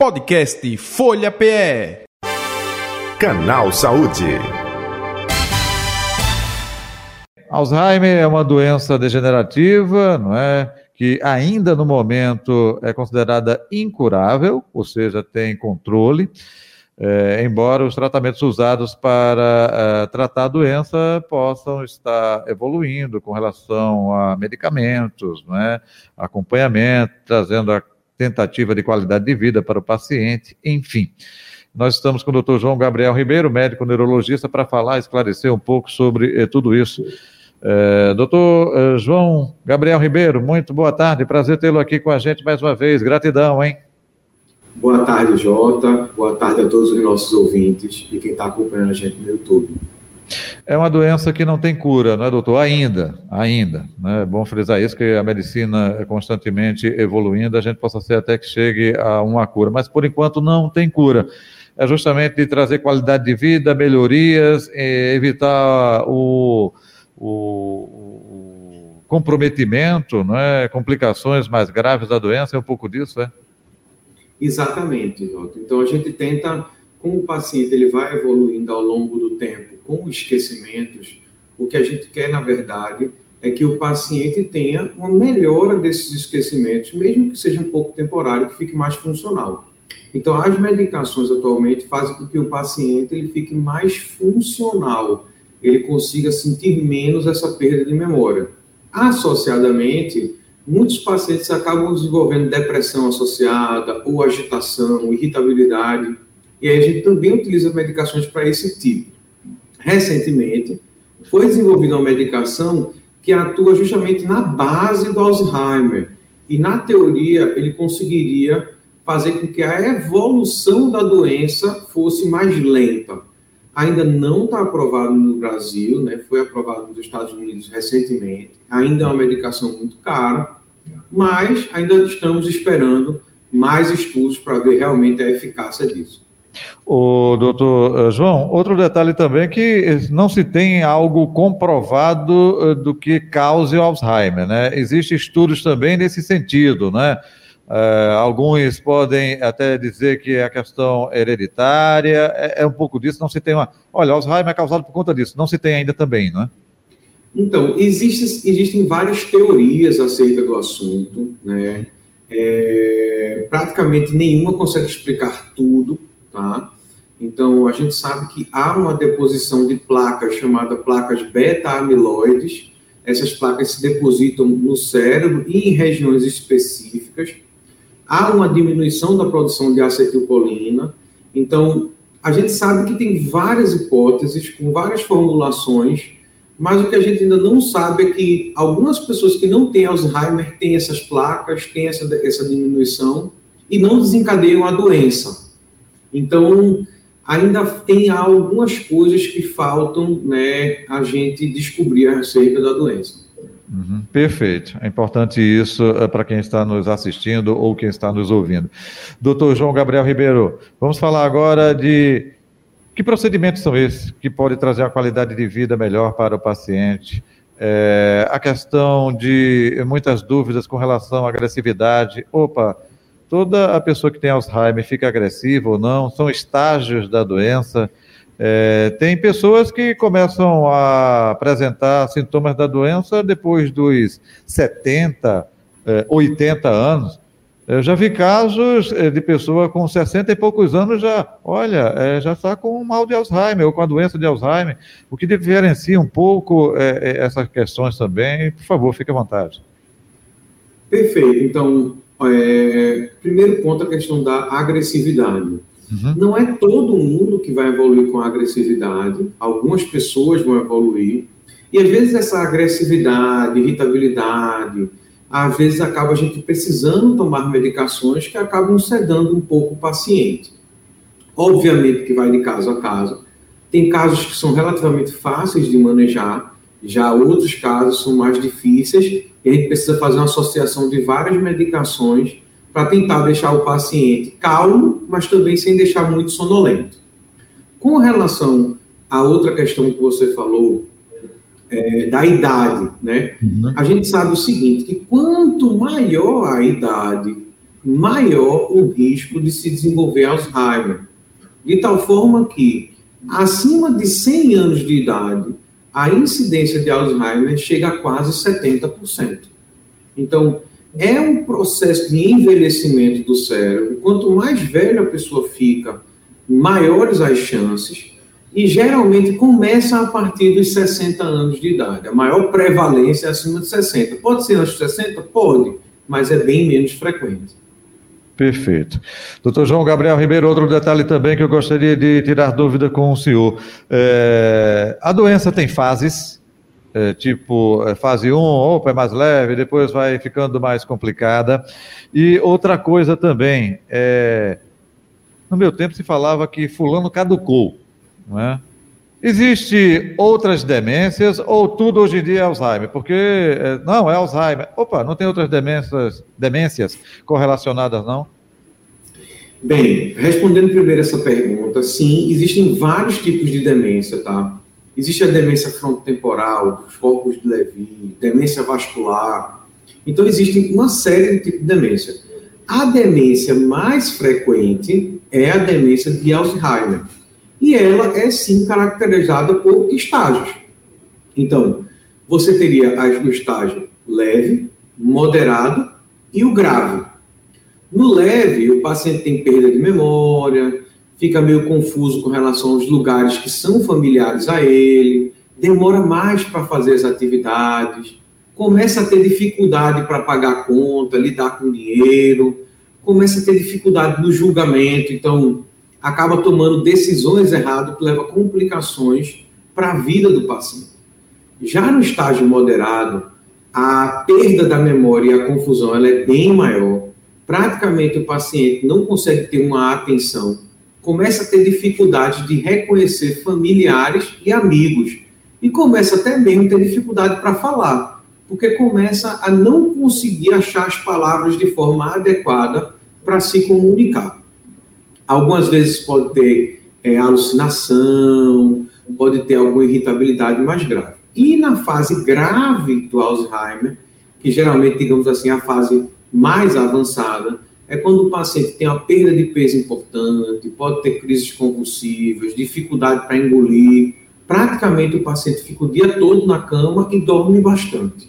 Podcast Folha PE. Canal Saúde. Alzheimer é uma doença degenerativa, não é? Que ainda no momento é considerada incurável, ou seja, tem controle. É, embora os tratamentos usados para é, tratar a doença possam estar evoluindo com relação a medicamentos, não é? acompanhamento, trazendo a tentativa de qualidade de vida para o paciente, enfim. Nós estamos com o Dr. João Gabriel Ribeiro, médico neurologista, para falar, esclarecer um pouco sobre eh, tudo isso. É, doutor eh, João Gabriel Ribeiro, muito boa tarde, prazer tê-lo aqui com a gente mais uma vez, gratidão, hein? Boa tarde, Jota, boa tarde a todos os nossos ouvintes e quem está acompanhando a gente no YouTube. É uma doença que não tem cura, não é, doutor? Ainda, ainda. Né? É bom frisar isso, que a medicina é constantemente evoluindo, a gente possa ser até que chegue a uma cura, mas por enquanto não tem cura. É justamente de trazer qualidade de vida, melhorias, evitar o, o, comprometimento, não é? complicações mais graves da doença, é um pouco disso, é? Exatamente, Jota. Então a gente tenta, como o paciente ele vai evoluindo ao longo do tempo, com esquecimentos, o que a gente quer, na verdade, é que o paciente tenha uma melhora desses esquecimentos, mesmo que seja um pouco temporário, que fique mais funcional. Então, as medicações atualmente fazem com que o paciente ele fique mais funcional, ele consiga sentir menos essa perda de memória. Associadamente, muitos pacientes acabam desenvolvendo depressão associada, ou agitação, irritabilidade, e aí a gente também utiliza medicações para esse tipo recentemente, foi desenvolvida uma medicação que atua justamente na base do Alzheimer. E, na teoria, ele conseguiria fazer com que a evolução da doença fosse mais lenta. Ainda não está aprovado no Brasil, né? foi aprovado nos Estados Unidos recentemente. Ainda é uma medicação muito cara, mas ainda estamos esperando mais estudos para ver realmente a eficácia disso. O doutor eh, João, outro detalhe também é que não se tem algo comprovado eh, do que cause Alzheimer, né? Existem estudos também nesse sentido, né? Uh, alguns podem até dizer que é a questão hereditária, é, é, um pouco disso, não se tem uma. Olha, Alzheimer é causado por conta disso, não se tem ainda também, não é? Então, existe, existem várias teorias acerca do assunto, né? É, praticamente nenhuma consegue explicar tudo, tá? Então, a gente sabe que há uma deposição de placas chamada placas beta-amiloides. Essas placas se depositam no cérebro e em regiões específicas. Há uma diminuição da produção de acetilcolina. Então, a gente sabe que tem várias hipóteses, com várias formulações, mas o que a gente ainda não sabe é que algumas pessoas que não têm Alzheimer têm essas placas, têm essa, essa diminuição e não desencadeiam a doença. Então, ainda tem algumas coisas que faltam né, a gente descobrir acerca da doença. Uhum, perfeito. É importante isso é, para quem está nos assistindo ou quem está nos ouvindo. Doutor João Gabriel Ribeiro, vamos falar agora de que procedimentos são esses que podem trazer a qualidade de vida melhor para o paciente. É, a questão de muitas dúvidas com relação à agressividade. Opa, toda a pessoa que tem Alzheimer fica agressiva ou não, são estágios da doença. É, tem pessoas que começam a apresentar sintomas da doença depois dos 70, é, 80 anos. Eu já vi casos é, de pessoa com 60 e poucos anos já, olha, é, já está com mal de Alzheimer ou com a doença de Alzheimer. O que diferencia um pouco é, é essas questões também, por favor, fique à vontade. Perfeito. Então, é, primeiro ponto, a questão da agressividade. Uhum. Não é todo mundo que vai evoluir com agressividade, algumas pessoas vão evoluir, e às vezes essa agressividade, irritabilidade, às vezes acaba a gente precisando tomar medicações que acabam sedando um pouco o paciente. Obviamente que vai de caso a caso. Tem casos que são relativamente fáceis de manejar, já outros casos são mais difíceis e a gente precisa fazer uma associação de várias medicações para tentar deixar o paciente calmo, mas também sem deixar muito sonolento. Com relação à outra questão que você falou, é, da idade, né? Uhum. A gente sabe o seguinte, que quanto maior a idade, maior o risco de se desenvolver Alzheimer. De tal forma que, acima de 100 anos de idade, a incidência de Alzheimer chega a quase 70%. Então, é um processo de envelhecimento do cérebro. Quanto mais velha a pessoa fica, maiores as chances, e geralmente começa a partir dos 60 anos de idade. A maior prevalência é acima de 60. Pode ser antes de 60? Pode, mas é bem menos frequente. Perfeito. Doutor João Gabriel Ribeiro, outro detalhe também que eu gostaria de tirar dúvida com o senhor. É, a doença tem fases, é, tipo é, fase 1, opa, é mais leve, depois vai ficando mais complicada. E outra coisa também, é, no meu tempo se falava que fulano caducou, não é? Existe outras demências ou tudo hoje em dia é Alzheimer? Porque é, não é Alzheimer. Opa, não tem outras demências, demências correlacionadas não? Bem, respondendo primeiro essa pergunta, sim, existem vários tipos de demência, tá? Existe a demência frontotemporal, os corpos de Levy, demência vascular. Então, existe uma série de tipos de demência. A demência mais frequente é a demência de Alzheimer. E ela é, sim, caracterizada por estágios. Então, você teria o estágio leve, moderado e o grave. No leve, o paciente tem perda de memória, fica meio confuso com relação aos lugares que são familiares a ele, demora mais para fazer as atividades, começa a ter dificuldade para pagar conta, lidar com dinheiro, começa a ter dificuldade no julgamento, então acaba tomando decisões erradas que levam a complicações para a vida do paciente. Já no estágio moderado, a perda da memória e a confusão ela é bem maior. Praticamente o paciente não consegue ter uma atenção, começa a ter dificuldade de reconhecer familiares e amigos e começa até mesmo a ter dificuldade para falar porque começa a não conseguir achar as palavras de forma adequada para se comunicar. Algumas vezes pode ter é, alucinação, pode ter alguma irritabilidade mais grave. E na fase grave do Alzheimer, que geralmente, digamos assim, é a fase mais avançada, é quando o paciente tem uma perda de peso importante, pode ter crises convulsivas, dificuldade para engolir. Praticamente o paciente fica o dia todo na cama e dorme bastante.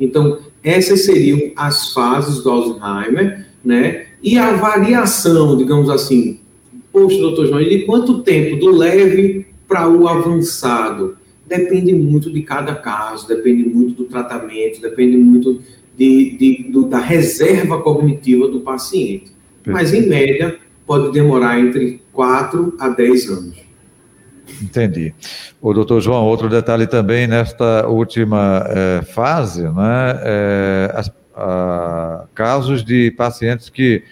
Então, essas seriam as fases do Alzheimer, né? E a variação, digamos assim, poxa, doutor João, de quanto tempo do leve para o avançado? Depende muito de cada caso, depende muito do tratamento, depende muito de, de do, da reserva cognitiva do paciente. Mas, em média, pode demorar entre 4 a 10 anos. Entendi. O doutor João, outro detalhe também nesta última é, fase, né, é, as, a, casos de pacientes que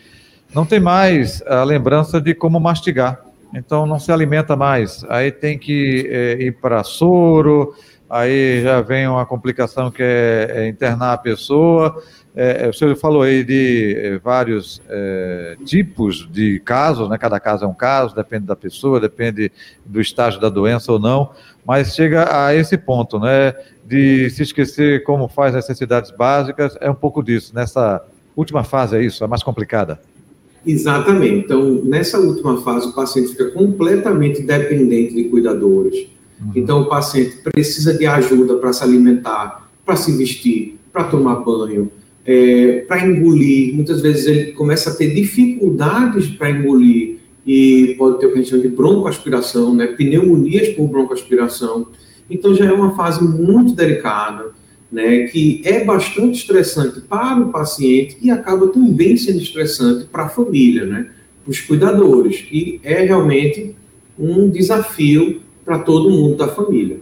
não tem mais a lembrança de como mastigar, então não se alimenta mais, aí tem que é, ir para soro, aí já vem uma complicação que é, é internar a pessoa, é, é, o senhor falou aí de é, vários é, tipos de casos, né? Cada caso é um caso, depende da pessoa, depende do estágio da doença ou não, mas chega a esse ponto, né? De se esquecer como faz necessidades básicas, é um pouco disso. Nessa última fase é isso, é mais complicada. Exatamente. Então, nessa última fase, o paciente fica completamente dependente de cuidadores. Uhum. Então, o paciente precisa de ajuda para se alimentar, para se vestir, para tomar banho, é, para engolir. Muitas vezes ele começa a ter dificuldades para engolir e pode ter o que a gente chama de broncoaspiração, né? pneumonias por broncoaspiração. Então já é uma fase muito delicada, né? que é bastante estressante para o paciente e acaba também sendo estressante para a família, né? os cuidadores, que é realmente um desafio para todo mundo da família.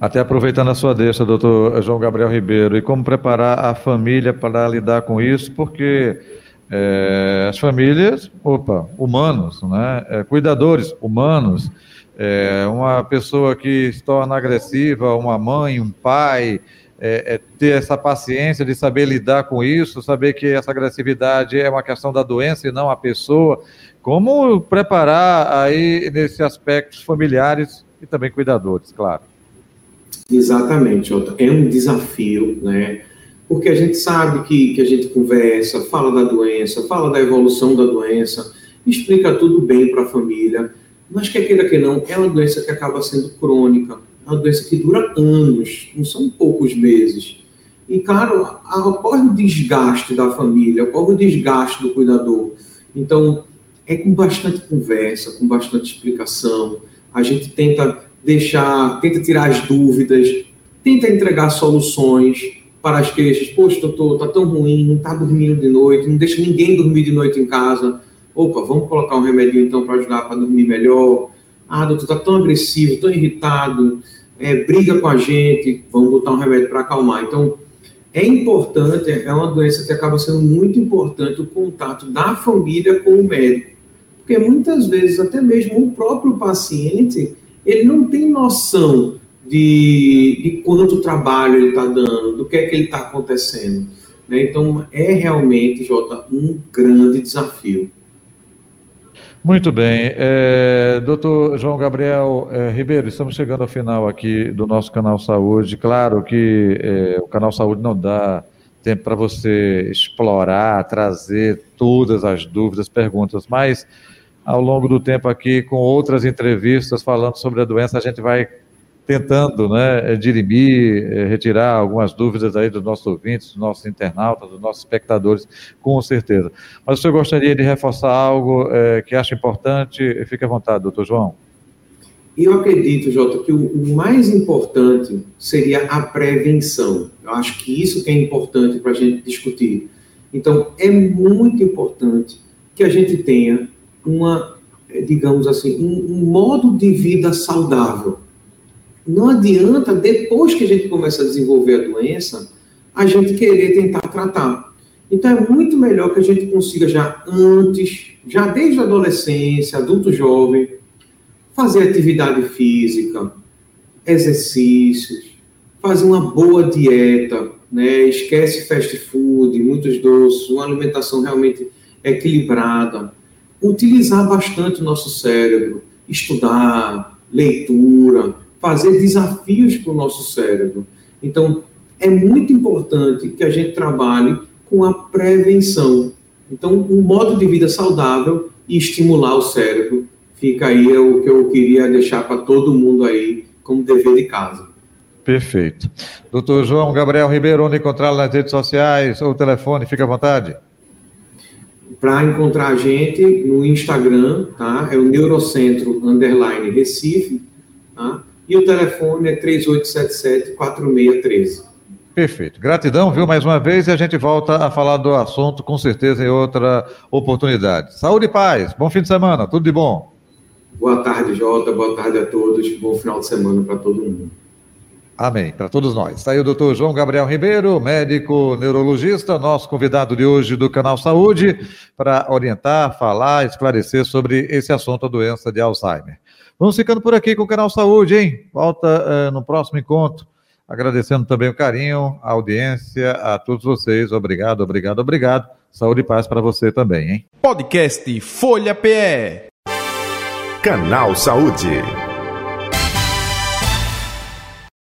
Até aproveitando a sua deixa, doutor João Gabriel Ribeiro, e como preparar a família para lidar com isso, porque é, as famílias, opa, humanos, né? É, cuidadores humanos, é, uma pessoa que se torna agressiva, uma mãe, um pai, é, é, ter essa paciência de saber lidar com isso, saber que essa agressividade é uma questão da doença e não a pessoa. Como preparar aí nesses aspectos familiares e também cuidadores, claro. Exatamente, Otto. É um desafio, né? porque a gente sabe que, que a gente conversa, fala da doença, fala da evolução da doença, explica tudo bem para a família, mas quer queira que não, é uma doença que acaba sendo crônica, uma doença que dura anos, não são poucos meses. E, claro, ocorre o desgaste da família, ocorre o desgaste do cuidador. Então, é com bastante conversa, com bastante explicação. A gente tenta deixar, tenta tirar as dúvidas, tenta entregar soluções para as queixas. Poxa, doutor, tá tão ruim, não está dormindo de noite, não deixa ninguém dormir de noite em casa. Opa, vamos colocar um remédio então para ajudar para dormir melhor. Ah, doutor, está tão agressivo, tão irritado, é, briga com a gente, vamos botar um remédio para acalmar. Então, é importante, é uma doença que acaba sendo muito importante o contato da família com o médico. Porque muitas vezes, até mesmo o próprio paciente, ele não tem noção de, de quanto trabalho ele está dando, do que é que ele está acontecendo. Né? Então, é realmente, Jota, um grande desafio. Muito bem. É, doutor João Gabriel é, Ribeiro, estamos chegando ao final aqui do nosso canal Saúde. Claro que é, o canal Saúde não dá tempo para você explorar, trazer todas as dúvidas, perguntas, mas ao longo do tempo aqui, com outras entrevistas falando sobre a doença, a gente vai tentando né, dirimir, eh, retirar algumas dúvidas aí dos nossos ouvintes, dos nossos internautas, dos nossos espectadores, com certeza. Mas o senhor gostaria de reforçar algo é, que acha importante? Fique à vontade, doutor João. Eu acredito, Jota, que o mais importante seria a prevenção. Eu acho que isso que é importante para a gente discutir. Então, é muito importante que a gente tenha uma, digamos assim, um, um modo de vida saudável não adianta, depois que a gente começa a desenvolver a doença, a gente querer tentar tratar. Então, é muito melhor que a gente consiga já antes, já desde a adolescência, adulto jovem, fazer atividade física, exercícios, fazer uma boa dieta, né? esquece fast food, muitos doces, uma alimentação realmente equilibrada, utilizar bastante o nosso cérebro, estudar, leitura, fazer desafios para o nosso cérebro. Então, é muito importante que a gente trabalhe com a prevenção. Então, um modo de vida saudável e estimular o cérebro. Fica aí o que eu queria deixar para todo mundo aí como dever de casa. Perfeito. Doutor João Gabriel Ribeiro, onde encontrá-lo nas redes sociais ou telefone, fica à vontade. Para encontrar a gente no Instagram, tá? É o Neurocentro Underline Recife, tá? E o telefone é 3877-4613. Perfeito. Gratidão, viu, mais uma vez, e a gente volta a falar do assunto com certeza em outra oportunidade. Saúde e paz, bom fim de semana, tudo de bom. Boa tarde, Jota, boa tarde a todos, bom final de semana para todo mundo. Amém, para todos nós. Está aí o doutor João Gabriel Ribeiro, médico neurologista, nosso convidado de hoje do Canal Saúde, para orientar, falar, esclarecer sobre esse assunto, a doença de Alzheimer. Vamos ficando por aqui com o Canal Saúde, hein? Volta uh, no próximo encontro. Agradecendo também o carinho, a audiência, a todos vocês. Obrigado, obrigado, obrigado. Saúde e paz para você também, hein? Podcast Folha PE. Canal Saúde.